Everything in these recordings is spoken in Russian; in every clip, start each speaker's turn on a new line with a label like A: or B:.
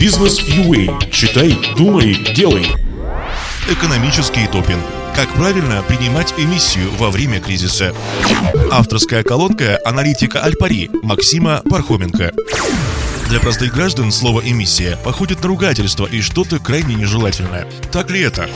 A: Бизнес UA. Читай, думай, делай. Экономический топинг. Как правильно принимать эмиссию во время кризиса. Авторская колонка аналитика Альпари Максима Пархоменко. Для простых граждан слово «эмиссия» походит на ругательство и что-то крайне нежелательное. Так ли это?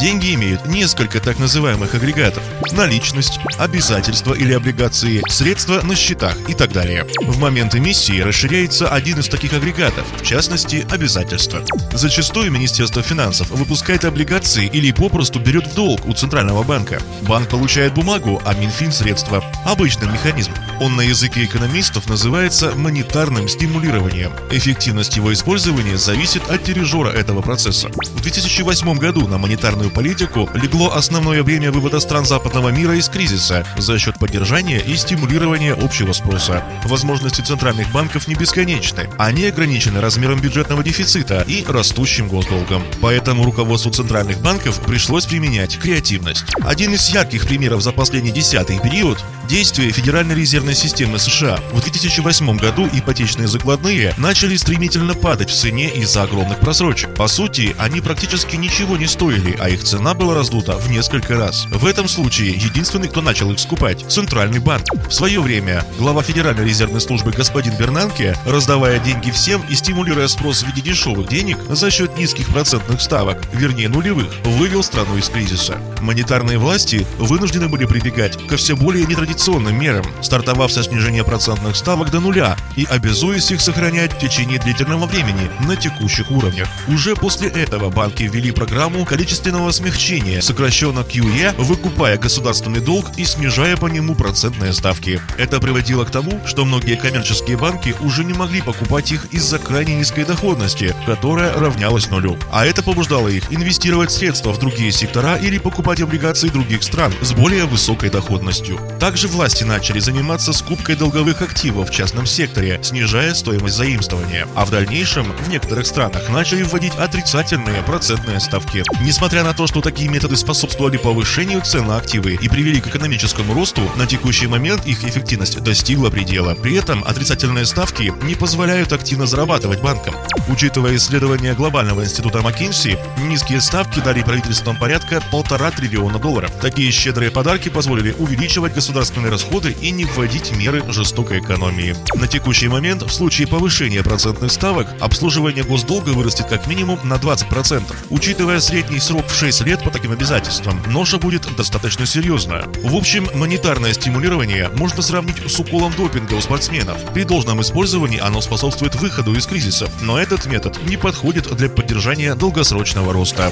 A: Деньги имеют несколько так называемых агрегатов. Наличность, обязательства или облигации, средства на счетах и так далее. В момент эмиссии расширяется один из таких агрегатов, в частности, обязательства. Зачастую Министерство финансов выпускает облигации или попросту берет в долг у Центрального банка. Банк получает бумагу, а Минфин – средства. Обычный механизм. Он на языке экономистов называется монетарным стимулированием регулированием. Эффективность его использования зависит от дирижера этого процесса. В 2008 году на монетарную политику легло основное бремя вывода стран западного мира из кризиса за счет поддержания и стимулирования общего спроса. Возможности центральных банков не бесконечны. Они ограничены размером бюджетного дефицита и растущим госдолгом. Поэтому руководству центральных банков пришлось применять креативность. Один из ярких примеров за последний десятый период – действие Федеральной резервной системы США. В 2008 году ипотечные закладные впервые начали стремительно падать в цене из-за огромных просрочек. По сути, они практически ничего не стоили, а их цена была раздута в несколько раз. В этом случае единственный, кто начал их скупать – Центральный банк. В свое время глава Федеральной резервной службы господин Бернанке, раздавая деньги всем и стимулируя спрос в виде дешевых денег за счет низких процентных ставок, вернее нулевых, вывел страну из кризиса. Монетарные власти вынуждены были прибегать ко все более нетрадиционным мерам, стартовав со снижения процентных ставок до нуля и обязуясь их сохранять сохранять в течение длительного времени на текущих уровнях. Уже после этого банки ввели программу количественного смягчения, сокращенно QE, выкупая государственный долг и снижая по нему процентные ставки. Это приводило к тому, что многие коммерческие банки уже не могли покупать их из-за крайне низкой доходности, которая равнялась нулю. А это побуждало их инвестировать средства в другие сектора или покупать облигации других стран с более высокой доходностью. Также власти начали заниматься скупкой долговых активов в частном секторе, снижая стоимость заимствования, а в дальнейшем в некоторых странах начали вводить отрицательные процентные ставки. Несмотря на то, что такие методы способствовали повышению цен на активы и привели к экономическому росту, на текущий момент их эффективность достигла предела. При этом отрицательные ставки не позволяют активно зарабатывать банкам. Учитывая исследования глобального института McKinsey, низкие ставки дали правительствам порядка полтора триллиона долларов. Такие щедрые подарки позволили увеличивать государственные расходы и не вводить меры жестокой экономии. На текущий момент в случае повышения процентных ставок обслуживание госдолга вырастет как минимум на 20%. Учитывая средний срок в 6 лет по таким обязательствам, ноша будет достаточно серьезная. В общем, монетарное стимулирование можно сравнить с уколом допинга у спортсменов. При должном использовании оно способствует выходу из кризиса, но этот метод не подходит для поддержания долгосрочного роста.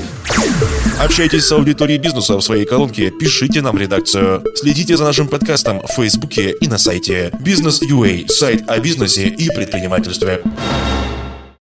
B: Общайтесь с аудиторией бизнеса в своей колонке, пишите нам редакцию. Следите за нашим подкастом в Фейсбуке и на сайте Бизнес.ua, сайт о бизнесе и предпринимательстве. Like just a bit.